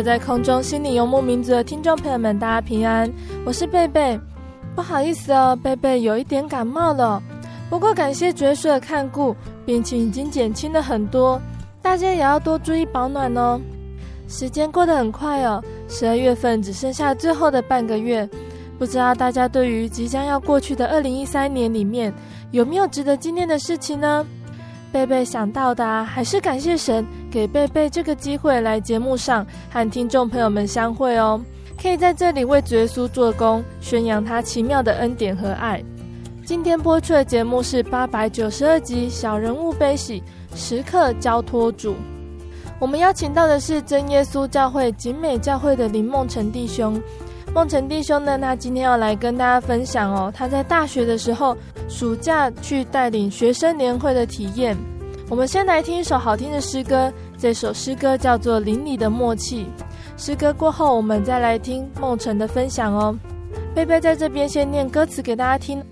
在空中心灵游牧民族的听众朋友们，大家平安，我是贝贝。不好意思哦，贝贝有一点感冒了。不过感谢爵士的看顾，病情已经减轻了很多。大家也要多注意保暖哦。时间过得很快哦，十二月份只剩下最后的半个月。不知道大家对于即将要过去的二零一三年里面，有没有值得纪念的事情呢？贝贝想到的，还是感谢神给贝贝这个机会来节目上和听众朋友们相会哦，可以在这里为主耶稣做工，宣扬他奇妙的恩典和爱。今天播出的节目是八百九十二集《小人物悲喜，时刻交托主》。我们邀请到的是真耶稣教会景美教会的林梦成弟兄。梦成弟兄呢，他今天要来跟大家分享哦，他在大学的时候暑假去带领学生年会的体验。我们先来听一首好听的诗歌，这首诗歌叫做《邻里的默契》。诗歌过后，我们再来听梦辰的分享哦。贝贝在这边先念歌词给大家听。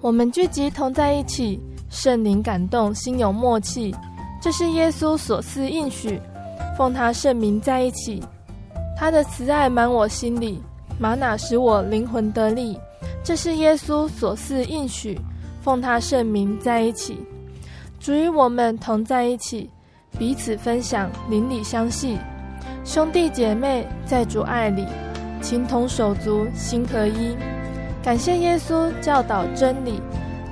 我们聚集同在一起，圣灵感动，心有默契。这是耶稣所赐应许，奉他圣名在一起，他的慈爱满我心里。玛哪使我灵魂得力，这是耶稣所赐应许，奉他圣名在一起，主与我们同在一起，彼此分享，邻里相系，兄弟姐妹在主爱里，情同手足心合一。感谢耶稣教导真理，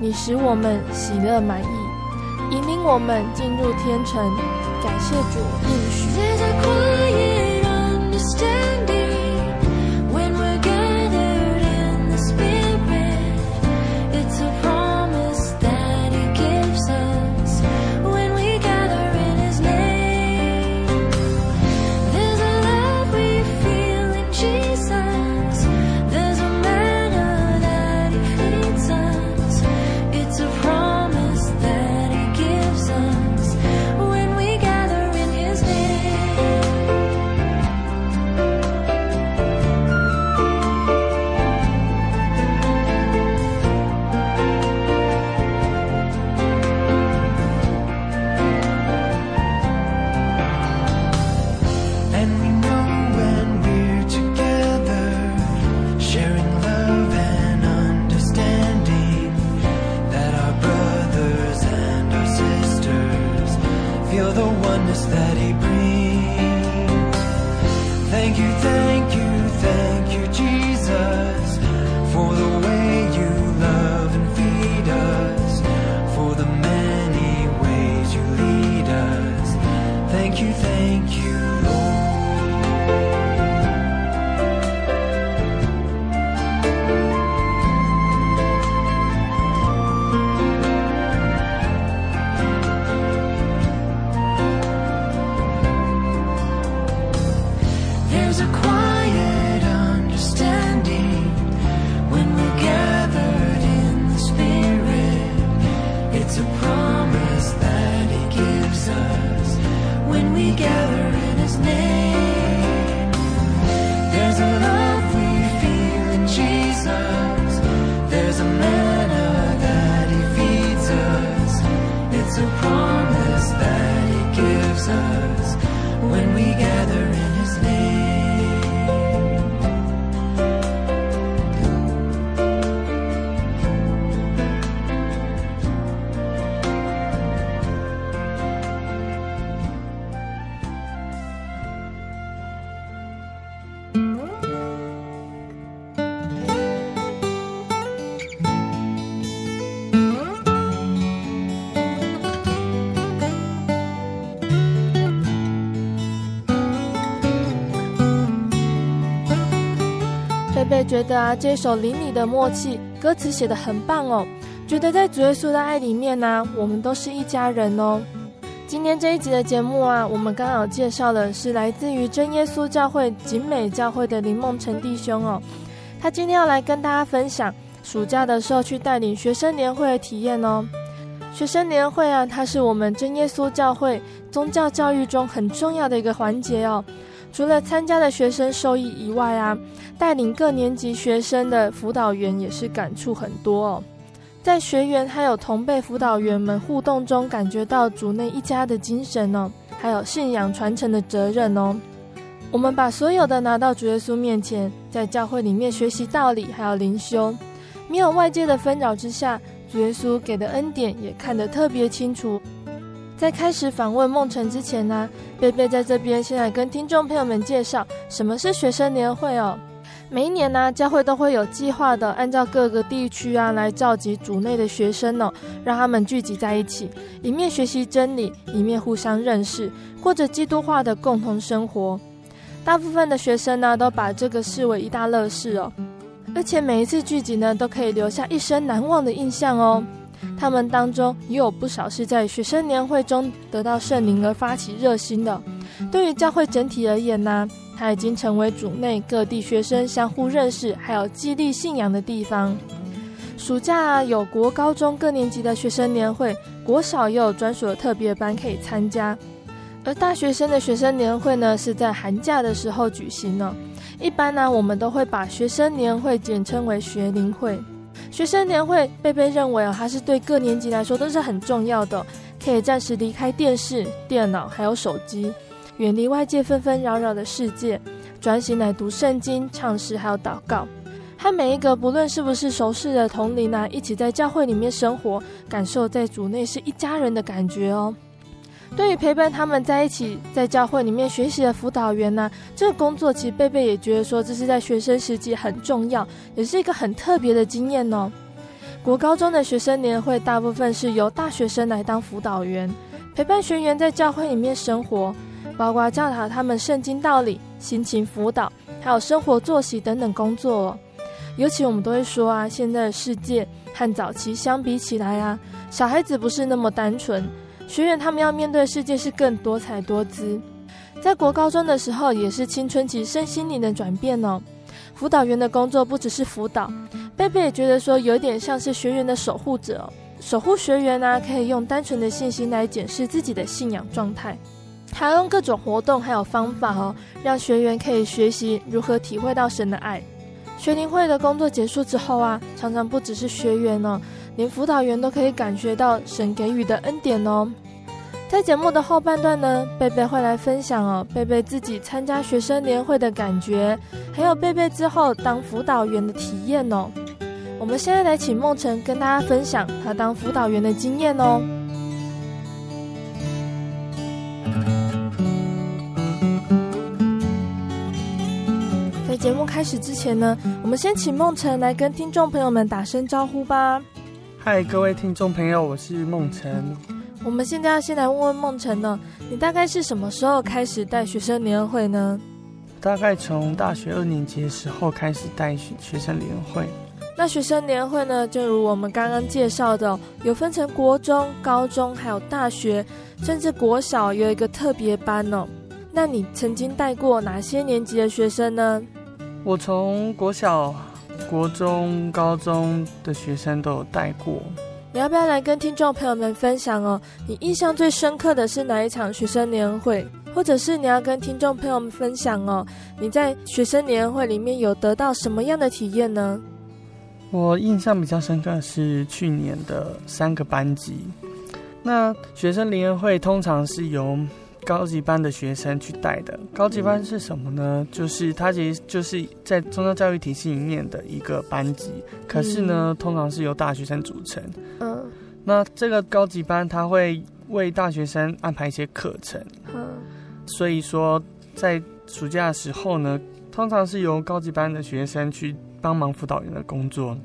你使我们喜乐满意，引领我们进入天城。感谢主应许。贝觉得啊，这首《邻里的默契》歌词写得很棒哦，觉得在主耶稣的爱里面呢、我们都是一家人哦。今天这一集的节目啊，我们刚好介绍的是来自于真耶稣教会景美教会的林梦辰弟兄哦，他今天要来跟大家分享暑假的时候去带领学生年会的体验哦。学生年会啊，它是我们真耶稣教会宗教教育中很重要的一个环节哦。除了参加的学生受益以外啊，带领各年级学生的辅导员也是感触很多哦。在学员还有同辈辅导员们互动中，感觉到主内一家的精神哦，还有信仰传承的责任哦。我们把所有的拿到主耶稣面前，在教会里面学习道理，还有灵修，没有外界的纷扰之下，主耶稣给的恩典也看得特别清楚。在开始访问梦辰之前呢，贝贝在这边先来跟听众朋友们介绍什么是学生年会哦。每一年呢，教会都会有计划的按照各个地区啊来召集组内的学生哦，让他们聚集在一起，一面学习真理，一面互相认识，过着基督化的共同生活。大部分的学生呢，都把这个视为一大乐事哦，而且每一次聚集呢，都可以留下一生难忘的印象哦。他们当中也有不少是在学生年会中得到圣灵而发起热心的。对于教会整体而言呢，它已经成为主内各地学生相互认识还有激励信仰的地方。暑假有国高中各年级的学生年会，国小也有专属的特别班可以参加。而大学生的学生年会呢，是在寒假的时候举行呢。一般呢，我们都会把学生年会简称为学龄会。学生年会，贝贝认为啊，它是对各年级来说都是很重要的，可以暂时离开电视、电脑还有手机，远离外界纷纷扰扰的世界，专心来读圣经、唱诗还有祷告，和每一个不论是不是熟识的同龄啊，一起在教会里面生活，感受在主内是一家人的感觉哦。对于陪伴他们在一起在教会里面学习的辅导员呢、啊，这个工作其实贝贝也觉得说，这是在学生时期很重要，也是一个很特别的经验哦。国高中的学生年会大部分是由大学生来当辅导员，陪伴学员在教会里面生活，包括教导他们圣经道理、心情辅导，还有生活作息等等工作哦。尤其我们都会说啊，现在的世界和早期相比起来啊，小孩子不是那么单纯。学员他们要面对的世界是更多彩多姿，在国高中的时候也是青春期身心灵的转变哦。辅导员的工作不只是辅导，贝贝也觉得说有点像是学员的守护者哦，守护学员呢、啊、可以用单纯的信心来检视自己的信仰状态，还用各种活动还有方法哦，让学员可以学习如何体会到神的爱。学龄会的工作结束之后啊，常常不只是学员哦。连辅导员都可以感觉到神给予的恩典哦。在节目的后半段呢，贝贝会来分享哦，贝贝自己参加学生年会的感觉，还有贝贝之后当辅导员的体验哦。我们现在来请梦辰跟大家分享他当辅导员的经验哦。开始之前呢，我们先请梦辰来跟听众朋友们打声招呼吧。嗨，各位听众朋友，我是梦辰。我们现在要先来问问梦辰呢，你大概是什么时候开始带学生年会呢？大概从大学二年级的时候开始带学学生年会。那学生年会呢，正如我们刚刚介绍的，有分成国中、高中，还有大学，甚至国小有一个特别班哦。那你曾经带过哪些年级的学生呢？我从国小。国中、高中的学生都有带过，你要不要来跟听众朋友们分享哦？你印象最深刻的是哪一场学生年会？或者是你要跟听众朋友们分享哦？你在学生年会里面有得到什么样的体验呢？我印象比较深刻的是去年的三个班级。那学生联会通常是由高级班的学生去带的。高级班是什么呢？就是它其实就是在宗教教育体系里面的一个班级，可是呢，通常是由大学生组成。嗯，那这个高级班他会为大学生安排一些课程。嗯，所以说在暑假的时候呢，通常是由高级班的学生去帮忙辅导员的工作。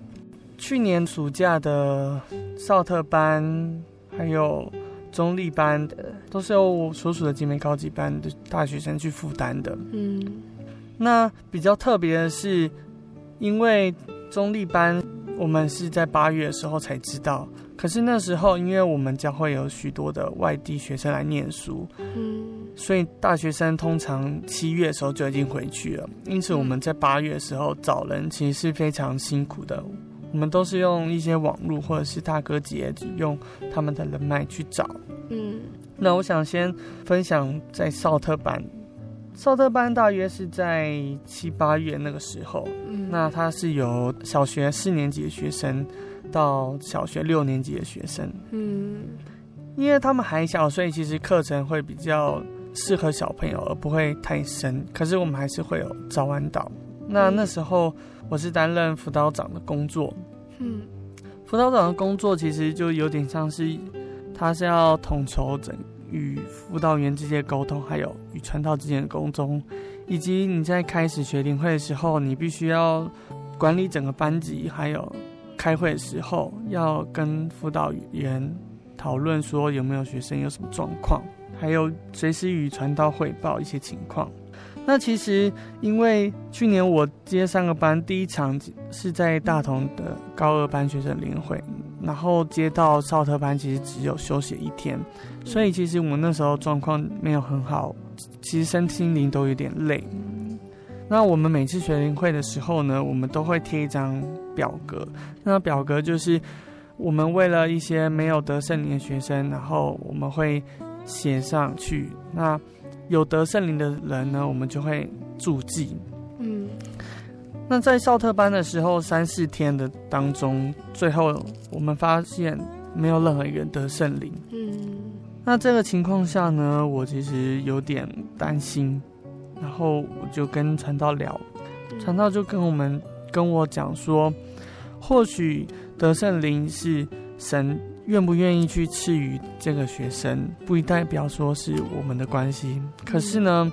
去年暑假的少特班还有。中立班的都是由我所属的集美高级班的大学生去负担的。嗯，那比较特别的是，因为中立班我们是在八月的时候才知道，可是那时候因为我们将会有许多的外地学生来念书，嗯，所以大学生通常七月的时候就已经回去了，因此我们在八月的时候找人其实是非常辛苦的。我们都是用一些网络或者是大哥姐用他们的人脉去找。嗯，那我想先分享在少特班，少特班大约是在七八月那个时候。嗯，那他是由小学四年级的学生到小学六年级的学生。嗯，因为他们还小，所以其实课程会比较适合小朋友，而不会太深。可是我们还是会有早晚导。那那时候。我是担任辅导长的工作，嗯，辅导长的工作其实就有点像是，他是要统筹整与辅导员之间的沟通，还有与传道之间的沟通，以及你在开始学龄会的时候，你必须要管理整个班级，还有开会的时候要跟辅导员讨论说有没有学生有什么状况，还有随时与传道汇报一些情况。那其实，因为去年我接三个班，第一场是在大同的高二班学生联会，然后接到少特班，其实只有休息一天，所以其实我们那时候状况没有很好，其实身心灵都有点累。那我们每次学龄会的时候呢，我们都会贴一张表格，那表格就是我们为了一些没有得圣灵的学生，然后我们会写上去。那有得圣灵的人呢，我们就会注记。嗯，那在少特班的时候，三四天的当中，最后我们发现没有任何一个人得圣灵。嗯，那这个情况下呢，我其实有点担心，然后我就跟传道聊，传道就跟我们跟我讲说，或许得圣灵是神。愿不愿意去赐予这个学生，不代表说是我们的关系。可是呢，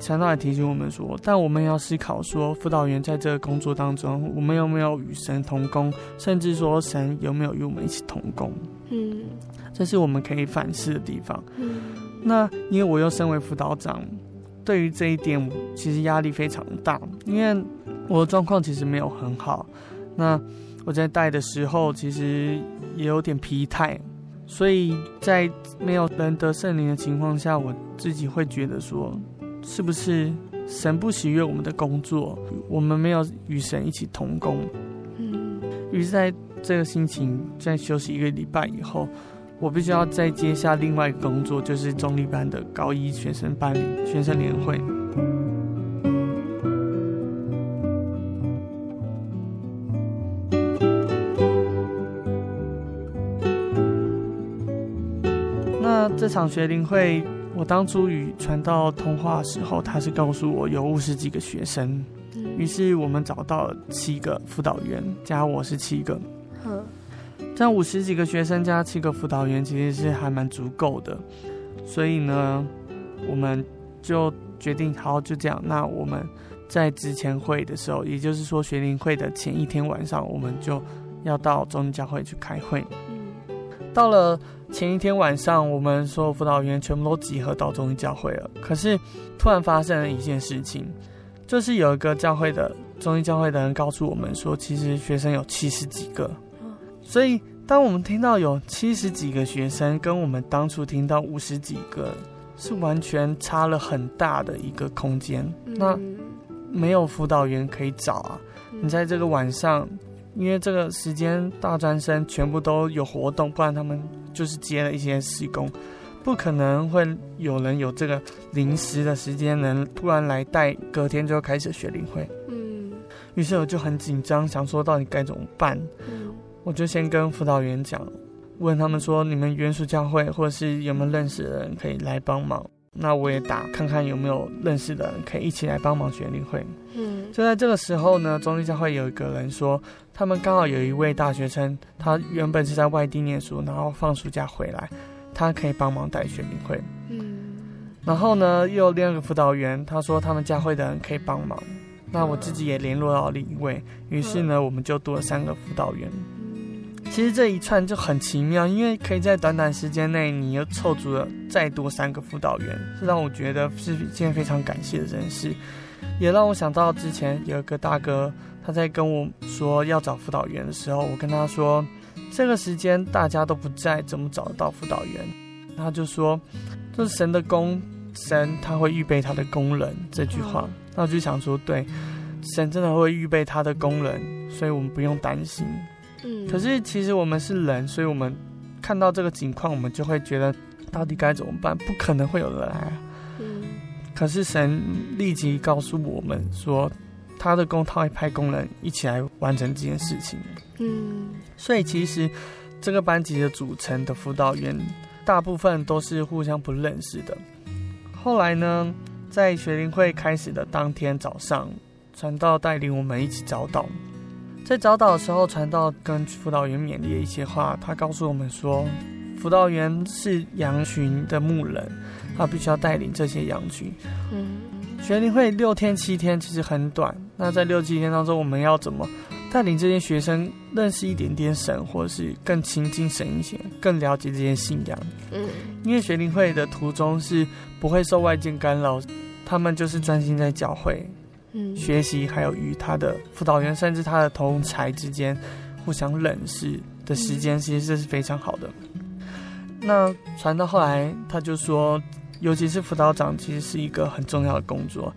传道也提醒我们说，但我们要思考说，辅导员在这个工作当中，我们有没有与神同工，甚至说神有没有与我们一起同工？嗯，这是我们可以反思的地方。嗯，那因为我又身为辅导长，对于这一点，其实压力非常大，因为我的状况其实没有很好。那我在带的时候，其实也有点疲态，所以在没有人得圣灵的情况下，我自己会觉得说，是不是神不喜悦我们的工作，我们没有与神一起同工。嗯。于是在这个心情，在休息一个礼拜以后，我必须要再接下另外一个工作，就是中立班的高一学生班里学生联会。这场学龄会，我当初与传道通话的时候，他是告诉我有五十几个学生，于是我们找到了七个辅导员，加我是七个。嗯，这样五十几个学生加七个辅导员，其实是还蛮足够的。所以呢，我们就决定，好，就这样。那我们在之前会的时候，也就是说学龄会的前一天晚上，我们就要到中教会去开会。嗯，到了。前一天晚上，我们所有辅导员全部都集合到中医教会了。可是，突然发生了一件事情，就是有一个教会的中医教会的人告诉我们说，其实学生有七十几个。所以，当我们听到有七十几个学生，跟我们当初听到五十几个，是完全差了很大的一个空间。那没有辅导员可以找啊！你在这个晚上。因为这个时间大专生全部都有活动，不然他们就是接了一些施工，不可能会有人有这个临时的时间能突然来带，隔天就开始学龄会。嗯，于是我就很紧张，想说到底该怎么办。嗯，我就先跟辅导员讲，问他们说，你们原属教会或者是有没有认识的人可以来帮忙。那我也打看看有没有认识的人可以一起来帮忙学龄会。嗯，就在这个时候呢，中立教会有一个人说，他们刚好有一位大学生，他原本是在外地念书，然后放暑假回来，他可以帮忙带学龄会。嗯，然后呢，又有另一个辅导员，他说他们教会的人可以帮忙。那我自己也联络到另一位，于是呢，我们就多了三个辅导员。其实这一串就很奇妙，因为可以在短短时间内，你又凑足了再多三个辅导员，是让我觉得是一件非常感谢的人事，也让我想到之前有一个大哥，他在跟我说要找辅导员的时候，我跟他说，这个时间大家都不在，怎么找得到辅导员？他就说，这是神的工，神他会预备他的工人这句话。那我就想说，对，神真的会预备他的工人，所以我们不用担心。嗯，可是其实我们是人，所以我们看到这个情况，我们就会觉得到底该怎么办？不可能会有人来啊。嗯，可是神立即告诉我们说。他的工，他会派工人一起来完成这件事情。嗯，所以其实这个班级的组成的辅导员，大部分都是互相不认识的。后来呢，在学龄会开始的当天早上，传道带领我们一起早祷。在早祷的时候，传道跟辅导员勉励一些话。他告诉我们说，辅导员是羊群的牧人，他必须要带领这些羊群。嗯。学龄会六天七天其实很短，那在六七天当中，我们要怎么带领这些学生认识一点点神，或者是更亲近神一些，更了解这些信仰？嗯，因为学龄会的途中是不会受外界干扰，他们就是专心在教会，嗯，学习，还有与他的辅导员甚至他的同才之间互相认识的时间，其实这是非常好的。那传到后来，他就说。尤其是辅导长，其实是一个很重要的工作，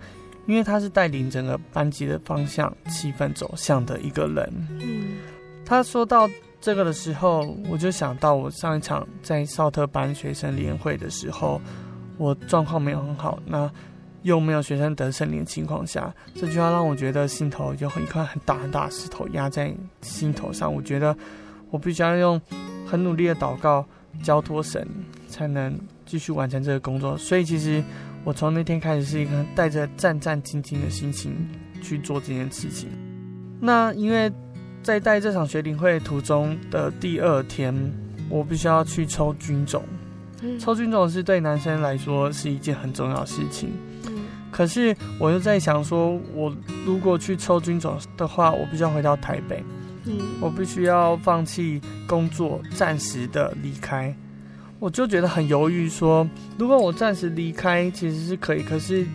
因为他是带领整个班级的方向、气氛走向的一个人。嗯，他说到这个的时候，我就想到我上一场在少特班学生联会的时候，我状况没有很好，那又没有学生得胜利的情况下，这句话让我觉得心头有一块很大很大的石头压在心头上。我觉得我必须要用很努力的祷告交托神，才能。继续完成这个工作，所以其实我从那天开始是一个带着战战兢兢的心情去做这件事情。那因为在带这场学龄会途中的第二天，我必须要去抽军种。抽军种是对男生来说是一件很重要的事情。可是我又在想说，我如果去抽军种的话，我必须要回到台北。我必须要放弃工作，暂时的离开。我就觉得很犹豫，说如果我暂时离开，其实是可以。可是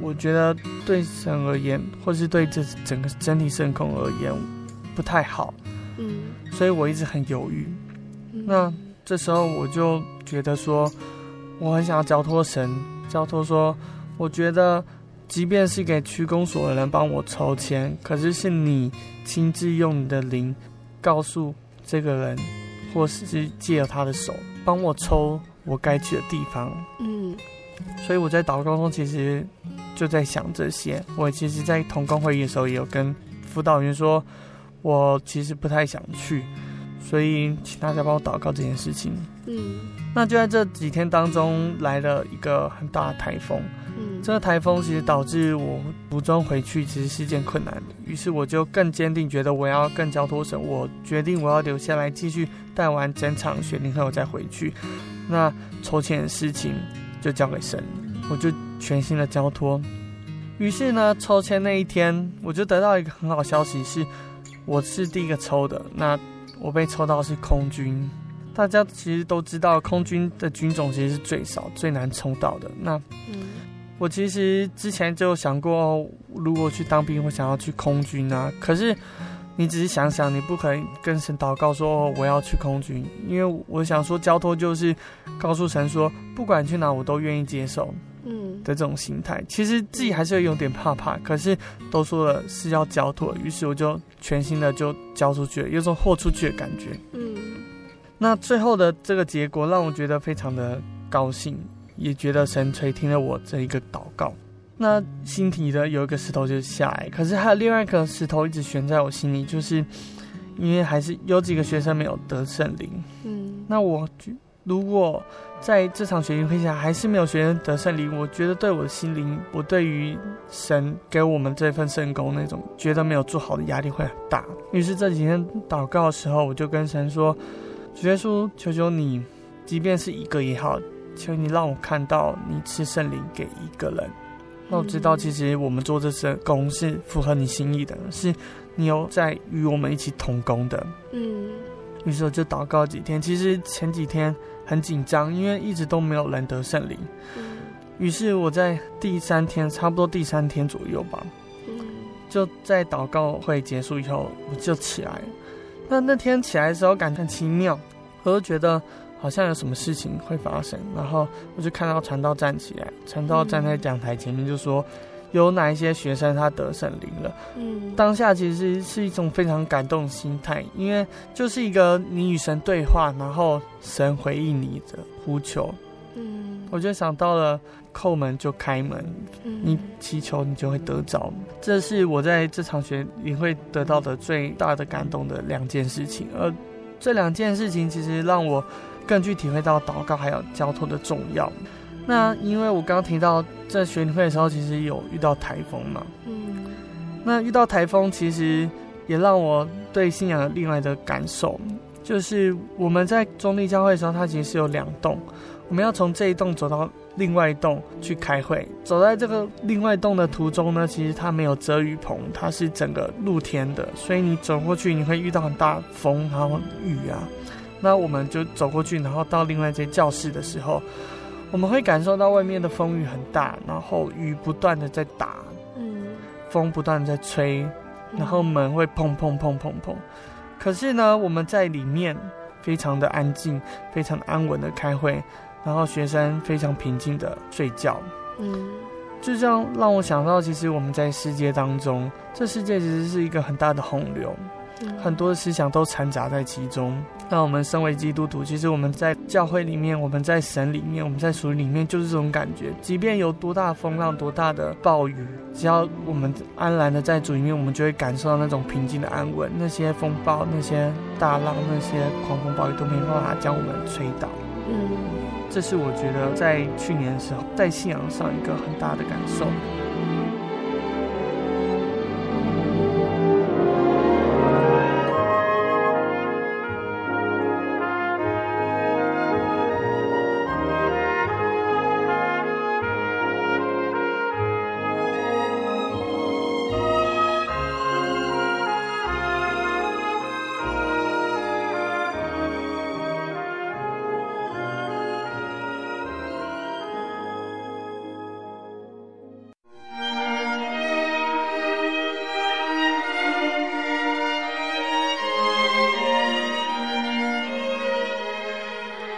我觉得对神而言，或是对这整个整体圣空而言，不太好。嗯，所以我一直很犹豫。那这时候我就觉得说，我很想要交托神，交托说，我觉得即便是给区公所的人帮我筹钱，可是是你亲自用你的灵告诉这个人，或是借了他的手。帮我抽我该去的地方，嗯，所以我在祷告中其实就在想这些。我其实，在同工会议的时候也有跟辅导员说，我其实不太想去，所以请大家帮我祷告这件事情。嗯，那就在这几天当中来了一个很大的台风，嗯，这个台风其实导致我途中回去其实是件困难的，于是我就更坚定，觉得我要更交托神，我决定我要留下来继续。带完整场学龄后，我再回去。那抽签的事情就交给神，我就全心的交托。于是呢，抽签那一天，我就得到一个很好消息，是我是第一个抽的。那我被抽到是空军。大家其实都知道，空军的军种其实是最少、最难抽到的。那我其实之前就想过，如果去当兵，我想要去空军啊。可是。你只是想想，你不可能跟神祷告说，哦，我要去空军，因为我想说交托就是告诉神说，不管去哪我都愿意接受，嗯的这种心态。其实自己还是有点怕怕，可是都说了是要交托，于是我就全心的就交出去了，有种豁出去的感觉。嗯，那最后的这个结果让我觉得非常的高兴，也觉得神垂听了我这一个祷告。那心底的有一个石头就下来，可是还有另外一个石头一直悬在我心里，就是因为还是有几个学生没有得圣灵。嗯，那我如果在这场学习会下还是没有学生得圣灵，我觉得对我的心灵，我对于神给我们这份圣功那种觉得没有做好的压力会很大。于是这几天祷告的时候，我就跟神说：“主耶稣，求求你，即便是一个也好，求你让我看到你赐圣灵给一个人。”那我知道，其实我们做这事工是符合你心意的，是你有在与我们一起同工的。嗯，于是我就祷告几天。其实前几天很紧张，因为一直都没有人得圣灵。嗯，于是我在第三天，差不多第三天左右吧，嗯，就在祷告会结束以后，我就起来。那那天起来的时候，感觉很奇妙，我就觉得好像有什么事情会发生。然后我就看到传道站起来，传道站在讲台前面就说。有哪一些学生他得圣灵了？嗯，当下其实是一种非常感动的心态，因为就是一个你与神对话，然后神回应你的呼求。嗯，我就想到了叩门就开门，你祈求你就会得着。这是我在这场学你会得到的最大的感动的两件事情，而这两件事情其实让我更具体会到祷告还有交通的重要。那因为我刚刚提到在学灵会的时候，其实有遇到台风嘛。嗯。那遇到台风，其实也让我对信仰有另外的感受，就是我们在中立教会的时候，它其实是有两栋，我们要从这一栋走到另外一栋去开会。走在这个另外一栋的途中呢，其实它没有遮雨棚，它是整个露天的，所以你走过去你会遇到很大风，然后雨啊。那我们就走过去，然后到另外一间教室的时候。我们会感受到外面的风雨很大，然后雨不断的在打，嗯，风不断的在吹，然后门会砰砰砰砰砰。可是呢，我们在里面非常的安静，非常安稳的开会，然后学生非常平静的睡觉，嗯，就这样让我想到，其实我们在世界当中，这世界其实是一个很大的洪流。很多的思想都掺杂在其中。那我们身为基督徒，其实我们在教会里面，我们在神里面，我们在属灵里面，就是这种感觉。即便有多大的风浪，多大的暴雨，只要我们安然的在主里面，我们就会感受到那种平静的安稳。那些风暴、那些大浪、那些狂风暴雨都没办法将我们吹倒。嗯，这是我觉得在去年的时候，在信仰上一个很大的感受。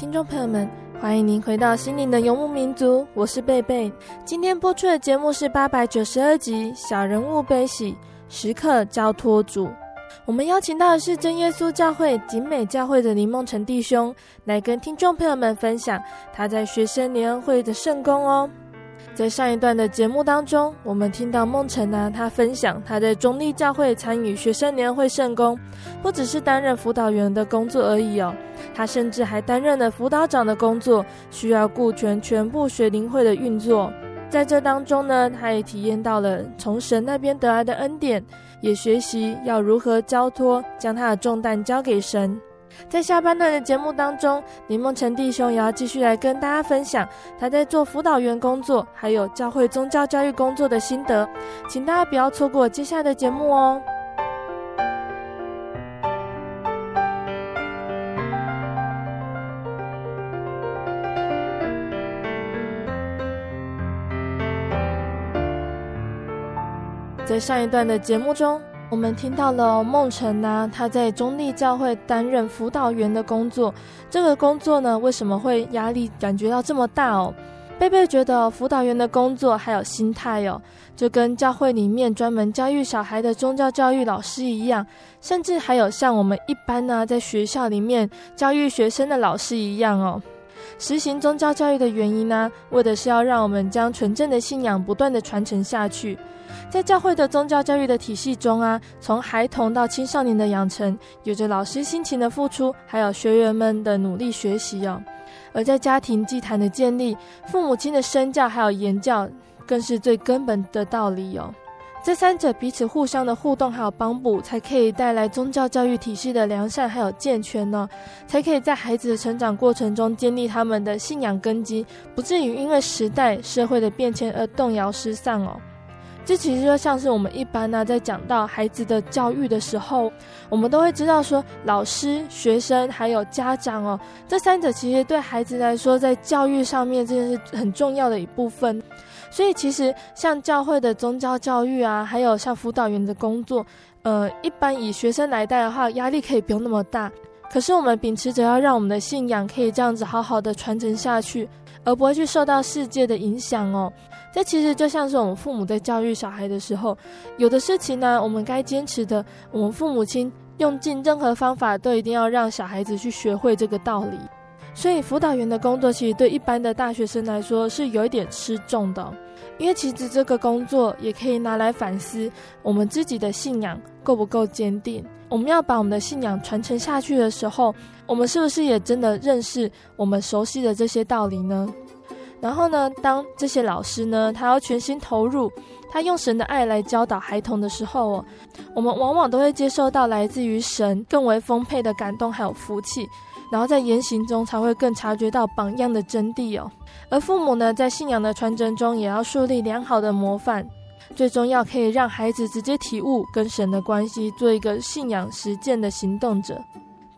听众朋友们，欢迎您回到心灵的游牧民族，我是贝贝。今天播出的节目是八百九十二集《小人物悲喜时刻交托主》。我们邀请到的是真耶稣教会景美教会的林梦辰弟兄，来跟听众朋友们分享他在学生年会的圣功哦。在上一段的节目当中，我们听到梦辰呢，他分享他在中立教会参与学生年会圣工，不只是担任辅导员的工作而已哦，他甚至还担任了辅导长的工作，需要顾全全部学龄会的运作。在这当中呢，他也体验到了从神那边得来的恩典，也学习要如何交托，将他的重担交给神。在下半段的节目当中，林梦辰弟兄也要继续来跟大家分享他在做辅导员工作，还有教会宗教教育工作的心得，请大家不要错过接下来的节目哦。在上一段的节目中，我们听到了梦辰呢，他在中立教会担任辅导员的工作。这个工作呢，为什么会压力感觉到这么大哦？贝贝觉得辅导员的工作还有心态哦，就跟教会里面专门教育小孩的宗教教育老师一样，甚至还有像我们一般呢，在学校里面教育学生的老师一样哦。实行宗教教育的原因呢，为的是要让我们将纯正的信仰不断地传承下去。在教会的宗教教育的体系中啊，从孩童到青少年的养成，有着老师辛勤的付出，还有学员们的努力学习哦。而在家庭祭坛的建立，父母亲的身教还有言教，更是最根本的道理哦。这三者彼此互相的互动还有帮补，才可以带来宗教教育体系的良善还有健全呢，才可以在孩子的成长过程中建立他们的信仰根基，不至于因为时代社会的变迁而动摇失散哦。这其实就像是我们一般呢、在讲到孩子的教育的时候，我们都会知道说，老师、学生还有家长哦，这三者其实对孩子来说，在教育上面真的是很重要的一部分。所以，其实像教会的宗教教育啊，还有像辅导员的工作，呃，一般以学生来带的话，压力可以不用那么大。可是，我们秉持着要让我们的信仰可以这样子好好的传承下去，而不会去受到世界的影响哦。这其实就像是我们父母在教育小孩的时候，有的事情呢，我们该坚持的，我们父母亲用尽任何方法都一定要让小孩子去学会这个道理。所以，辅导员的工作其实对一般的大学生来说是有一点吃重的，因为其实这个工作也可以拿来反思我们自己的信仰够不够坚定。我们要把我们的信仰传承下去的时候，我们是不是也真的认识我们熟悉的这些道理呢？然后呢，当这些老师呢，他要全心投入，他用神的爱来教导孩童的时候哦，我们往往都会接受到来自于神更为丰沛的感动还有福气，然后在言行中才会更察觉到榜样的真谛哦。而父母呢，在信仰的传承中，也要树立良好的模范，最终要可以让孩子直接体悟跟神的关系，做一个信仰实践的行动者。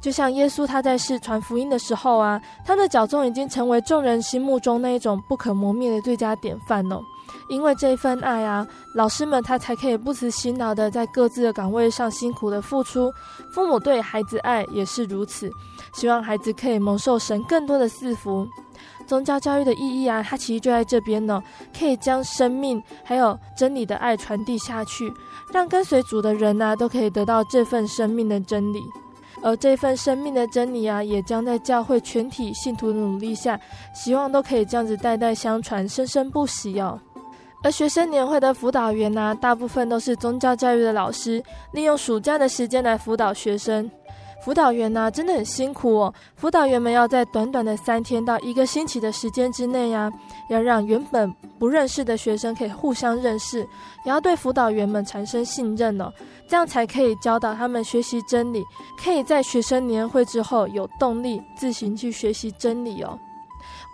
就像耶稣他在世传福音的时候啊，他的脚踪已经成为众人心目中那一种不可磨灭的最佳典范哦。因为这份爱啊，老师们他才可以不辞辛劳的在各自的岗位上辛苦的付出。父母对孩子爱也是如此，希望孩子可以蒙受神更多的赐福。宗教教育的意义啊，它其实就在这边呢，可以将生命还有真理的爱传递下去，让跟随主的人啊都可以得到这份生命的真理。而这份生命的真理啊，也将在教会全体信徒的努力下，希望都可以这样子代代相传，生生不息哦。而学生年会的辅导员呢、大部分都是宗教教育的老师，利用暑假的时间来辅导学生。辅导员呢、真的很辛苦哦。辅导员们要在短短的三天到一个星期的时间之内呀、要让原本不认识的学生可以互相认识，也要对辅导员们产生信任哦，这样才可以教导他们学习真理，可以在学生年会之后有动力自行去学习真理哦。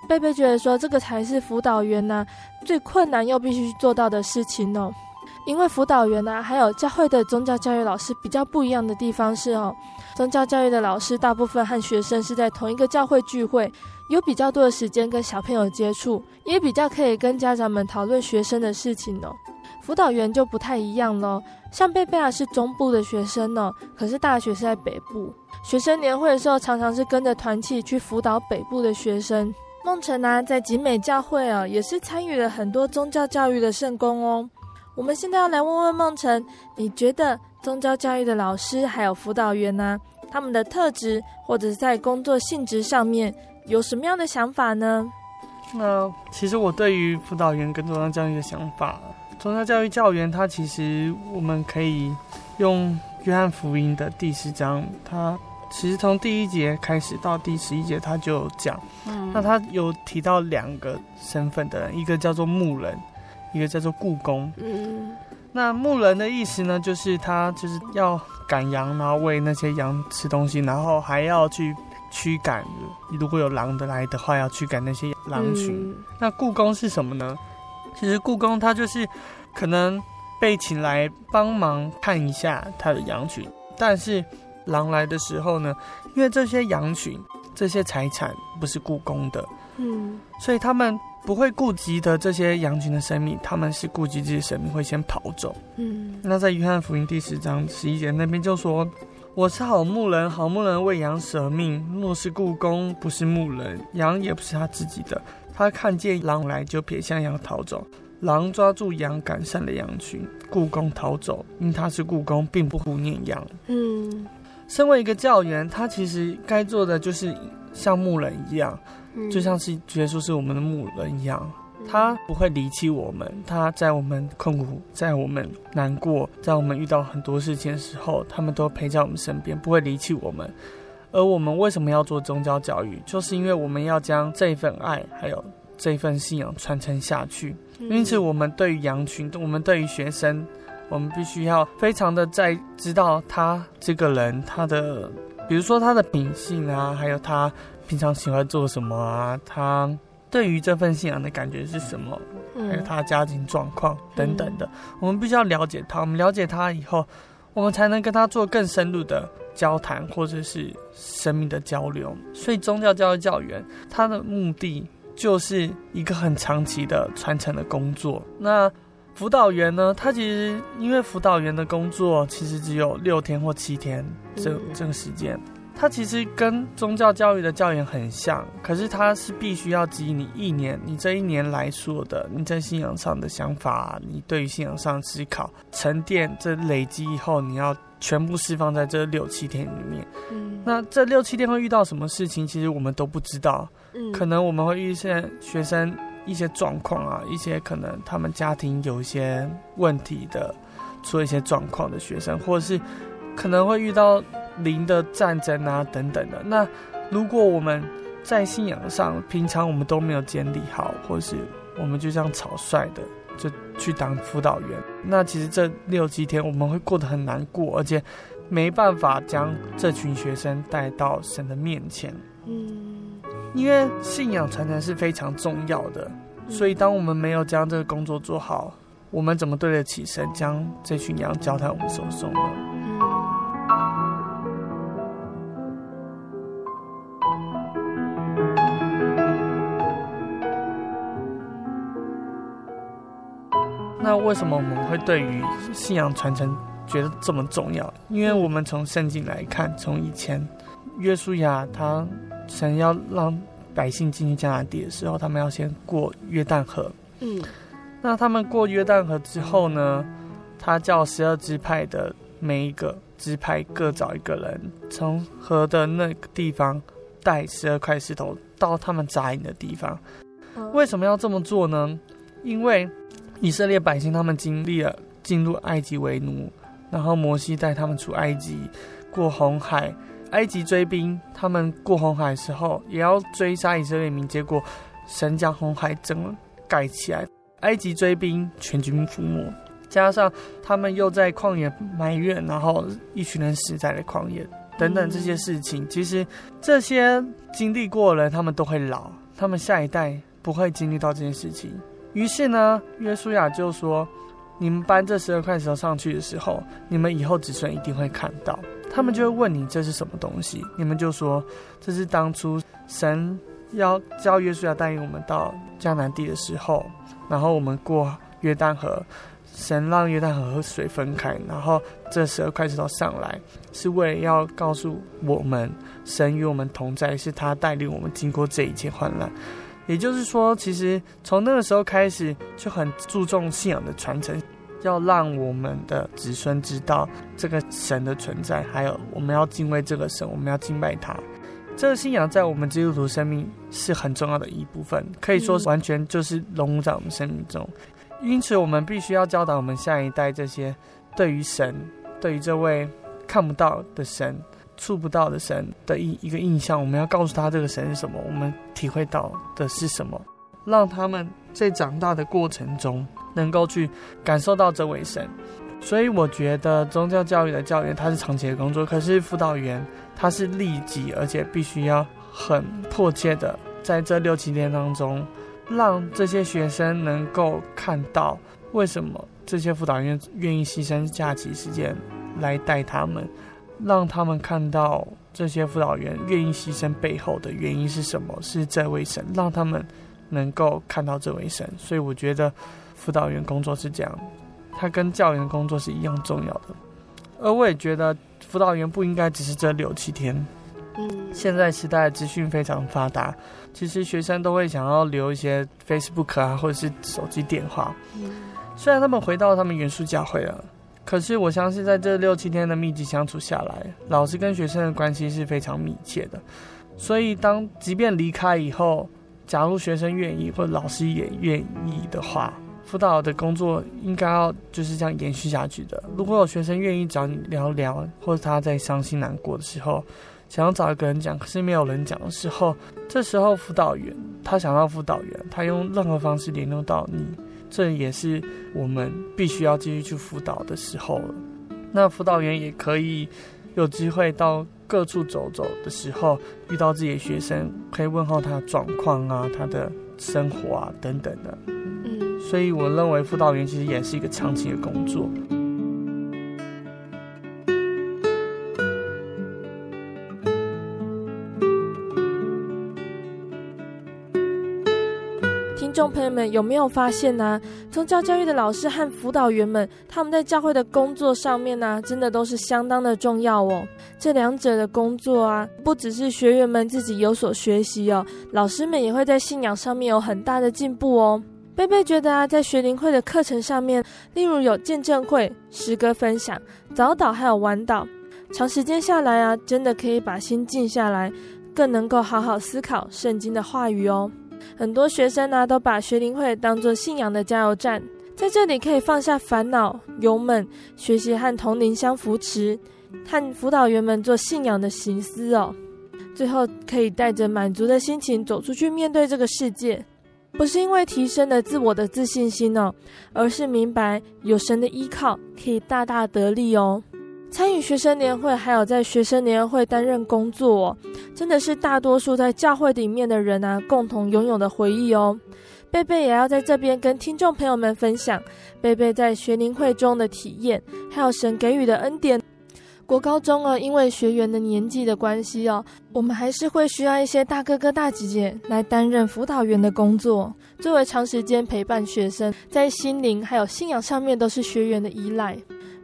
贝贝觉得说，这个才是辅导员呢、最困难又必须做到的事情哦。因为辅导员呢、还有教会的宗教教育老师比较不一样的地方是哦，宗教教育的老师大部分和学生是在同一个教会聚会，有比较多的时间跟小朋友接触，也比较可以跟家长们讨论学生的事情哦。辅导员就不太一样了。像贝贝啊是中部的学生呢，可是大学是在北部。学生年会的时候，常常是跟着团契去辅导北部的学生。孟辰啊，在景美教会啊，也是参与了很多宗教教育的圣工哦。我们现在要来问问梦辰，你觉得宗教教育的老师还有辅导员呢、啊，他们的特质或者是在工作性质上面有什么样的想法呢？那其实我对于辅导员跟宗教教育的想法，宗教教育教员他其实我们可以用约翰福音的第十章，他其实从第一节开始到第十一节他就有讲，嗯，那他有提到两个身份的人，一个叫做牧人。一个叫做故宫，嗯，那牧人的意思呢，就是他就是要赶羊，然后喂那些羊吃东西，然后还要去驱赶，如果有狼的来的话，要驱赶那些狼群。嗯、那故宫是什么呢？其实故宫它就是可能被请来帮忙看一下他的羊群，但是狼来的时候呢，因为这些羊群、这些财产不是故宫的，嗯，所以他们。不会顾及的这些羊群的生命，他们是顾及自己的生命，会先跑走。嗯，那在约翰福音第十章十一节那边就说：“我是好牧人，好牧人为羊舍命。若是故宫，不是牧人，羊也不是他自己的。他看见狼来，就撇下羊逃走。狼抓住羊，赶散了羊群。故宫逃走，因他是故宫，并不顾念羊。嗯，身为一个教员，他其实该做的就是像牧人一样。”就像是耶稣是我们的牧人一样，他不会离弃我们。他在我们困苦、在我们难过、在我们遇到很多事情的时候，他们都陪在我们身边，不会离弃我们。而我们为什么要做宗教教育？就是因为我们要将这份爱还有这份信仰传承下去。因此，我们对于羊群，我们对于学生，我们必须要非常的在知道他这个人，他的比如说他的品性啊，还有他。平常喜欢做什么啊？他对于这份信仰的感觉是什么？还有他的家庭状况等等的，我们必须要了解他。我们了解他以后，我们才能跟他做更深入的交谈，或者是生命的交流。所以，宗教教育教员他的目的就是一个很长期的传承的工作。那辅导员呢？他其实因为辅导员的工作其实只有六天或七天这这个时间。他其实跟宗教教育的教研很像，可是它是必须要基于你一年，你这一年来说的，你在信仰上的想法，你对于信仰上思考沉淀，这累积以后，你要全部释放在这六七天里面。嗯，那这六七天会遇到什么事情？其实我们都不知道。嗯，可能我们会遇见学生一些状况啊，一些可能他们家庭有一些问题的，出了一些状况的学生，或者是可能会遇到。灵的战争啊，等等的。那如果我们在信仰上，平常我们都没有建立好，或是我们就这样草率的就去当辅导员，那其实这六七天我们会过得很难过，而且没办法将这群学生带到神的面前。嗯，因为信仰传承是非常重要的，所以当我们没有将这个工作做好，我们怎么对得起神将这群羊交在我们手中呢？那为什么我们会对于信仰传承觉得这么重要？因为我们从圣经来看，从以前约书亚他想要让百姓进去迦南地的时候，他们要先过约旦河。嗯，那他们过约旦河之后呢，他叫十二支派的每一个支派各找一个人，从河的那个地方带十二块石头到他们扎营的地方。为什么要这么做呢？因为以色列百姓他们经历了进入埃及为奴，然后摩西带他们出埃及，过红海，埃及追兵，他们过红海时候也要追杀以色列民，结果神将红海整个盖起来，埃及追兵全军覆没，加上他们又在旷野埋怨，然后一群人死在了旷野，等等这些事情，其实这些经历过的人，他们都会老，他们下一代不会经历到这件事情。于是呢，约书亚就说：“你们搬这十二块石头上去的时候，你们以后子孙一定会看到。他们就会问你这是什么东西，你们就说这是当初神要叫约书亚带领我们到迦南地的时候，然后我们过约旦河，神让约旦河和水分开，然后这十二块石头上来，是为了要告诉我们，神与我们同在，是他带领我们经过这一切患难。也就是说，其实从那个时候开始，就很注重信仰的传承，要让我们的子孙知道这个神的存在，还有我们要敬畏这个神，我们要敬拜他。这个信仰在我们基督徒生命是很重要的一部分，可以说是完全就是融入在我们生命中。因此，我们必须要教导我们下一代这些对于神、对于这位看不到的神、触不到的神的一一个印象。我们要告诉他这个神是什么，我们体会到的是什么，让他们在长大的过程中能够去感受到这位神。所以，我觉得宗教教育的教员他是长期的工作，可是辅导员他是立即而且必须要很迫切的在这六七天当中。让这些学生能够看到为什么这些辅导员愿意牺牲假期时间来带他们，让他们看到这些辅导员愿意牺牲背后的原因是什么？是这位神，让他们能够看到这位神。所以我觉得辅导员工作是这样，他跟教员工作是一样重要的。而我也觉得辅导员不应该只是这六七天。嗯，现在时代资讯非常发达。其实学生都会想要留一些 Facebook 啊，或者是手机电话。虽然他们回到他们原宿教会了，可是我相信在这六七天的密集相处下来，老师跟学生的关系是非常密切的。所以当即便离开以后，假如学生愿意或老师也愿意的话，辅导的工作应该要就是这样延续下去的。如果有学生愿意找你聊聊，或者他在伤心难过的时候，想要找一个人讲，可是没有人讲的时候，这时候辅导员他想要辅导员，他用任何方式联络到你，这也是我们必须要继续去辅导的时候了。那辅导员也可以有机会到各处走走的时候，遇到自己的学生，可以问候他的状况啊，他的生活啊等等的。嗯，所以我认为辅导员其实也是一个长期的工作。众朋友们有没有发现呢、啊？宗教教育的老师和辅导员们，他们在教会的工作上面呢、真的都是相当的重要哦。这两者的工作啊，不只是学员们自己有所学习哦，老师们也会在信仰上面有很大的进步哦。贝贝觉得啊，在学灵会的课程上面，例如有见证会、诗歌分享、早祷还有晚祷，长时间下来啊，真的可以把心静下来，更能够好好思考圣经的话语哦。很多学生呢、啊，都把学灵会当作信仰的加油站，在这里可以放下烦恼、勇猛，学习和同龄相扶持，和辅导员们做信仰的行思哦。最后可以带着满足的心情走出去面对这个世界，不是因为提升了自我的自信心哦，而是明白有神的依靠，可以大大得力哦。参与学生年会，还有在学生年会担任工作，真的是大多数在教会里面的人啊，共同拥有的回忆哦。贝贝也要在这边跟听众朋友们分享贝贝在学灵会中的体验，还有神给予的恩典。国高中哦，因为学员的年纪的关系哦，我们还是会需要一些大哥哥大姐姐来担任辅导员的工作，作为长时间陪伴学生，在心灵还有信仰上面都是学员的依赖。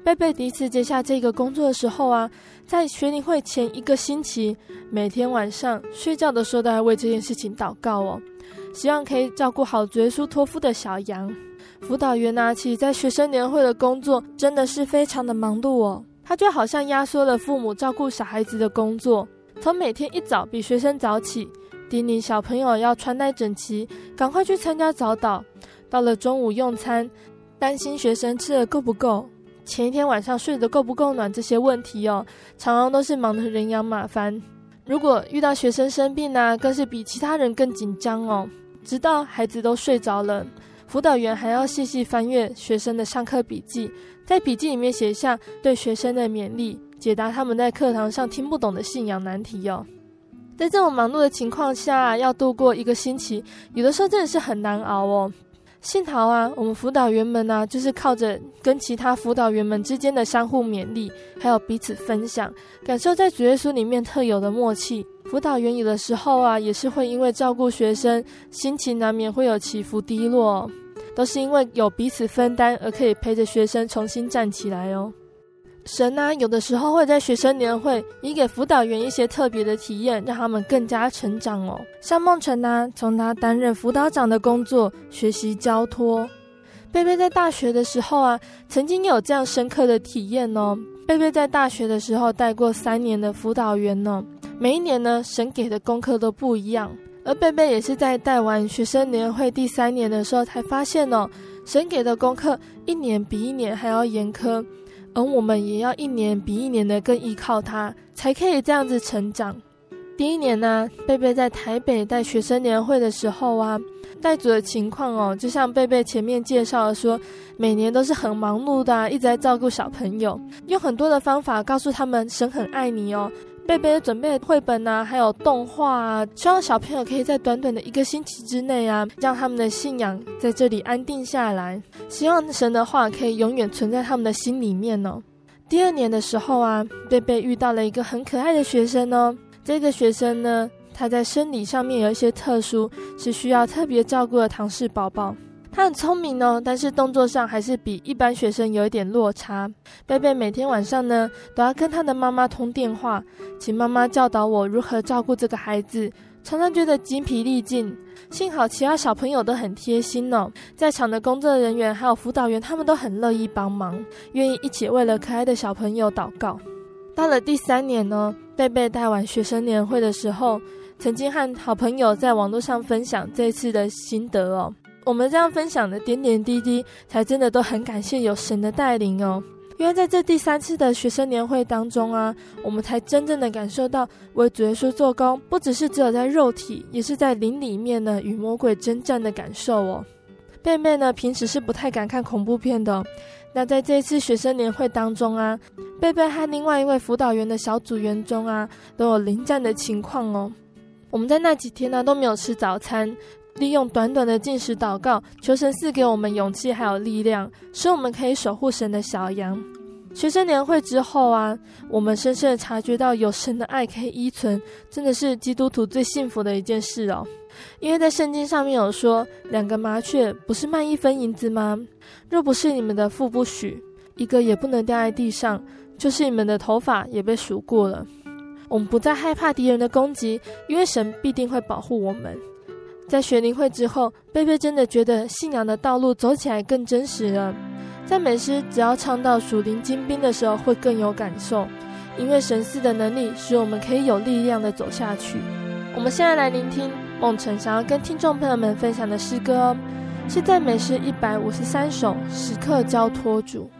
贝贝第一次接下这个工作的时候啊，在学灵会前一个星期，每天晚上睡觉的时候都要为这件事情祷告哦，希望可以照顾好耶稣托付的小羊。辅导员拿起在学生年会的工作真的是非常的忙碌哦，他就好像压缩了父母照顾小孩子的工作，从每天一早比学生早起，叮咛小朋友要穿戴整齐，赶快去参加早祷，到了中午用餐，担心学生吃的够不够。前一天晚上睡得够不够暖这些问题哦，常常都是忙得人仰马翻。如果遇到学生生病呢，更是比其他人更紧张哦。直到孩子都睡着了，辅导员还要细细翻阅学生的上课笔记，在笔记里面写下对学生的勉励，解答他们在课堂上听不懂的信仰难题哦。在这种忙碌的情况下，要度过一个星期，有的时候真的是很难熬哦。幸好啊，我们辅导员们呢、啊，就是靠着跟其他辅导员们之间的相互勉励，还有彼此分享，感受在主耶稣里面特有的默契。辅导员有的时候啊，也是会因为照顾学生，心情难免会有起伏低落。都是因为有彼此分担而可以陪着学生重新站起来哦。神啊，有的时候会在学生年会以给辅导员一些特别的体验，让他们更加成长哦。像梦辰呢，从他担任辅导长的工作学习交托。贝贝在大学的时候啊，曾经有这样深刻的体验哦。贝贝在大学的时候带过三年的辅导员呢，每一年呢，神给的功课都不一样。而贝贝也是在带完学生年会第三年的时候，才发现哦，神给的功课一年比一年还要严苛。而我们也要一年比一年的更依靠他，才可以这样子成长。第一年呢，贝贝在台北带学生年会的时候啊，带组的情况哦，就像贝贝前面介绍的说，每年都是很忙碌的，一直在照顾小朋友，用很多的方法告诉他们神很爱你哦。贝贝准备的绘本啊，还有动画啊，希望小朋友可以在短短的一个星期之内啊，让他们的信仰在这里安定下来。希望神的话可以永远存在他们的心里面哦。第二年的时候啊，贝贝遇到了一个很可爱的学生哦。这个学生呢，他在生理上面有一些特殊，是需要特别照顾的唐氏宝宝。他很聪明哦，但是动作上还是比一般学生有一点落差。贝贝每天晚上呢，都要跟他的妈妈通电话，请妈妈教导我如何照顾这个孩子，常常觉得精疲力尽。幸好其他小朋友都很贴心哦，在场的工作人员还有辅导员，他们都很乐意帮忙，愿意一起为了可爱的小朋友祷告。到了第三年呢，贝贝带完学生年会的时候，曾经和好朋友在网络上分享这次的心得哦。我们这样分享的点点滴滴，才真的都很感谢有神的带领哦。因为在这第三次的学生年会当中啊，我们才真正的感受到为主耶稣做工，不只是只有在肉体，也是在灵里面呢与魔鬼征战的感受哦。贝贝呢平时是不太敢看恐怖片的，那在这一次学生年会当中啊，贝贝和另外一位辅导员的小组员中啊，都有临战的情况哦。我们在那几天呢都没有吃早餐。利用短短的进食祷告，求神赐给我们勇气还有力量，使我们可以守护神的小羊。学生年会之后啊，我们深深的察觉到有神的爱可以依存，真的是基督徒最幸福的一件事哦。因为在圣经上面有说，两个麻雀不是卖一分银子吗？若不是你们的父不许，一个也不能掉在地上，就是你们的头发也被数过了。我们不再害怕敌人的攻击，因为神必定会保护我们。在学林会之后，贝贝真的觉得信仰的道路走起来更真实了。赞美诗只要唱到属灵精兵的时候，会更有感受，因为神赐的能力使我们可以有力量的走下去。我们现在来聆听梦辰想要跟听众朋友们分享的诗歌哦，是赞美诗一百五十三首，时刻交托主。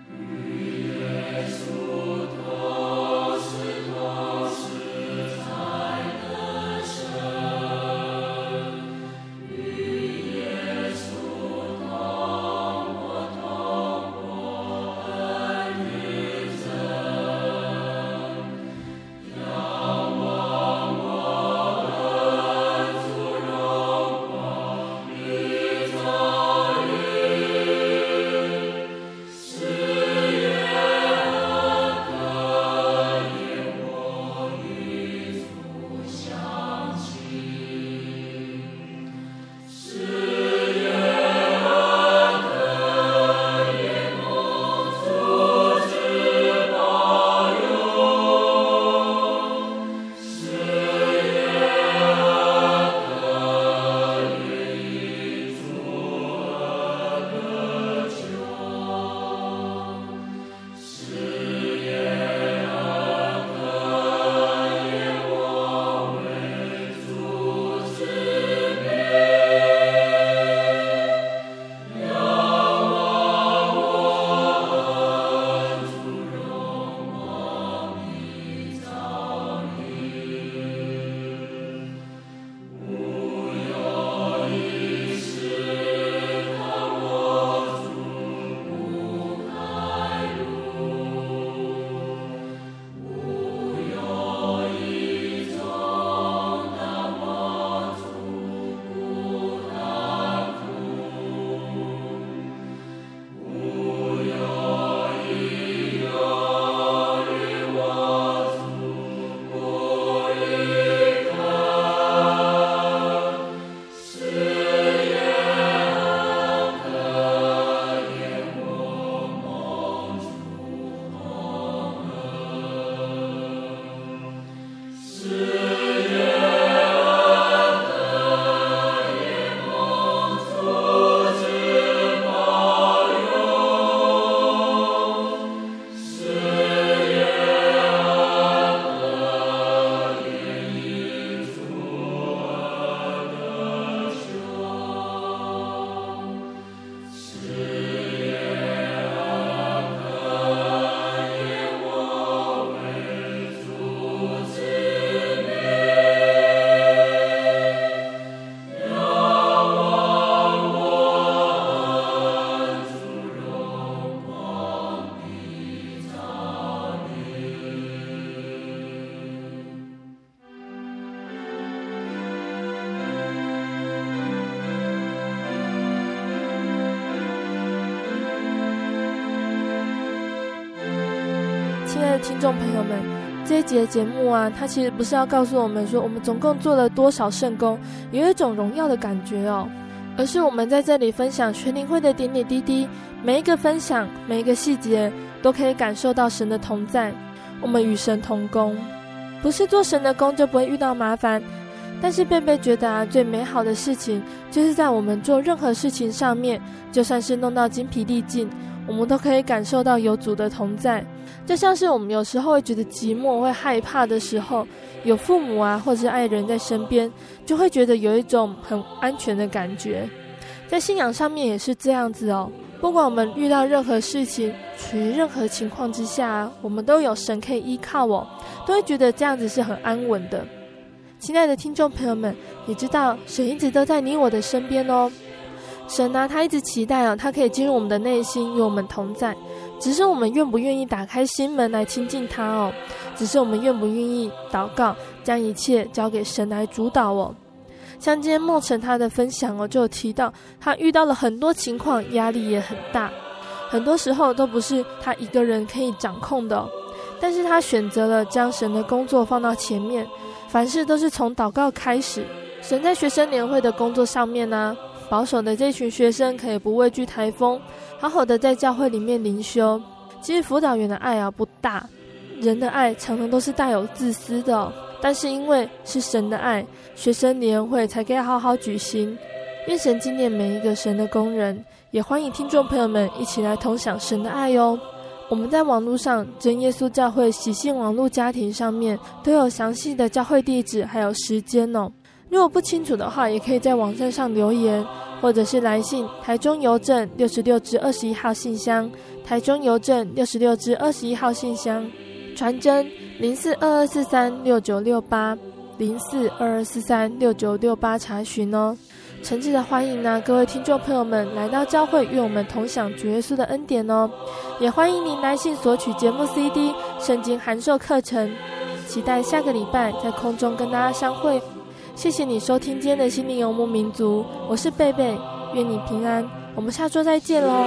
节节目啊，它其实不是要告诉我们说我们总共做了多少圣工，有一种荣耀的感觉哦，而是我们在这里分享全灵会的点点滴滴，每一个分享，每一个细节，都可以感受到神的同在。我们与神同工，不是做神的工就不会遇到麻烦。但是贝贝觉得啊，最美好的事情就是在我们做任何事情上面，就算是弄到精疲力尽，我们都可以感受到有主的同在。就像是我们有时候会觉得寂寞、会害怕的时候，有父母啊或者是爱人在身边，就会觉得有一种很安全的感觉。在信仰上面也是这样子哦。不管我们遇到任何事情，处于任何情况之下，我们都有神可以依靠哦，都会觉得这样子是很安稳的。亲爱的听众朋友们，你知道神一直都在你我的身边哦。神呢、啊，他一直期待哦，他可以进入我们的内心，与我们同在。只是我们愿不愿意打开心门来亲近他哦？只是我们愿不愿意祷告，将一切交给神来主导哦？像今天梦辰他的分享哦，就有提到他遇到了很多情况，压力也很大，很多时候都不是他一个人可以掌控的、但是他选择了将神的工作放到前面。凡事都是从祷告开始。神在学生年会的工作上面呢、保守的这群学生可以不畏惧台风，好好的在教会里面灵修。其实辅导员的爱啊不大，人的爱常常都是带有自私的、但是因为是神的爱，学生年会才可以好好举行。愿神纪念每一个神的工人，也欢迎听众朋友们一起来同享神的爱哟。我们在网络上真耶稣教会喜信网络家庭上面都有详细的教会地址还有时间哦。如果不清楚的话，也可以在网站上留言，或者是来信台中邮政六十六至二十一号信箱，台中邮政六十六至二十一号信箱，传真零四二二四三六九六八零四二二四三六九六八查询哦。诚挚的欢迎呢，各位听众朋友们来到教会，与我们同享主耶稣的恩典哦。也欢迎您来信索取节目 CD、圣经函授课程。期待下个礼拜在空中跟大家相会。谢谢你收听今天的心灵游牧民族，我是贝贝，愿你平安。我们下周再见喽。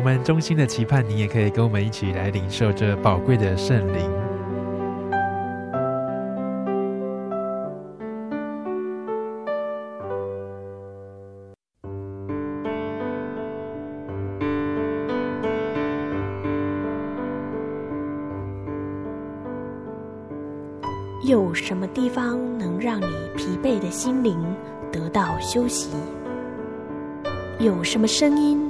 我们衷心的期盼你也可以跟我们一起来领受这宝贵的圣灵。有什么地方能让你疲惫的心灵得到休息？有什么声音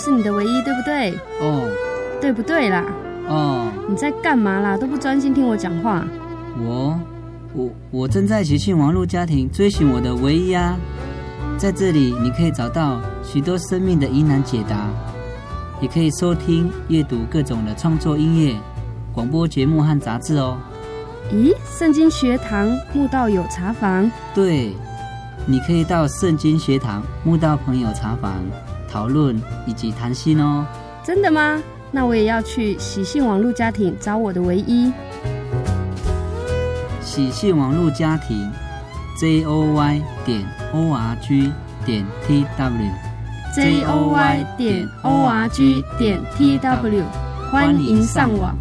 是你的唯一，对不对？哦，对不对啦？哦，你在干嘛啦？都不专心听我讲话。我，我，我正在喜信网络家庭追寻我的唯一啊！在这里，你可以找到许多生命的疑难解答，也可以收听、阅读各种的创作音乐、广播节目和杂志哦。咦，圣经学堂慕道友茶房？对，你可以到圣经学堂慕道朋友茶房。讨论以及谈心哦，真的吗？那我也要去喜信网络家庭找我的唯一。喜信网络家庭，j o y 点 o r g 点 t w，j o y 点 o r g 点 t w，欢迎上网。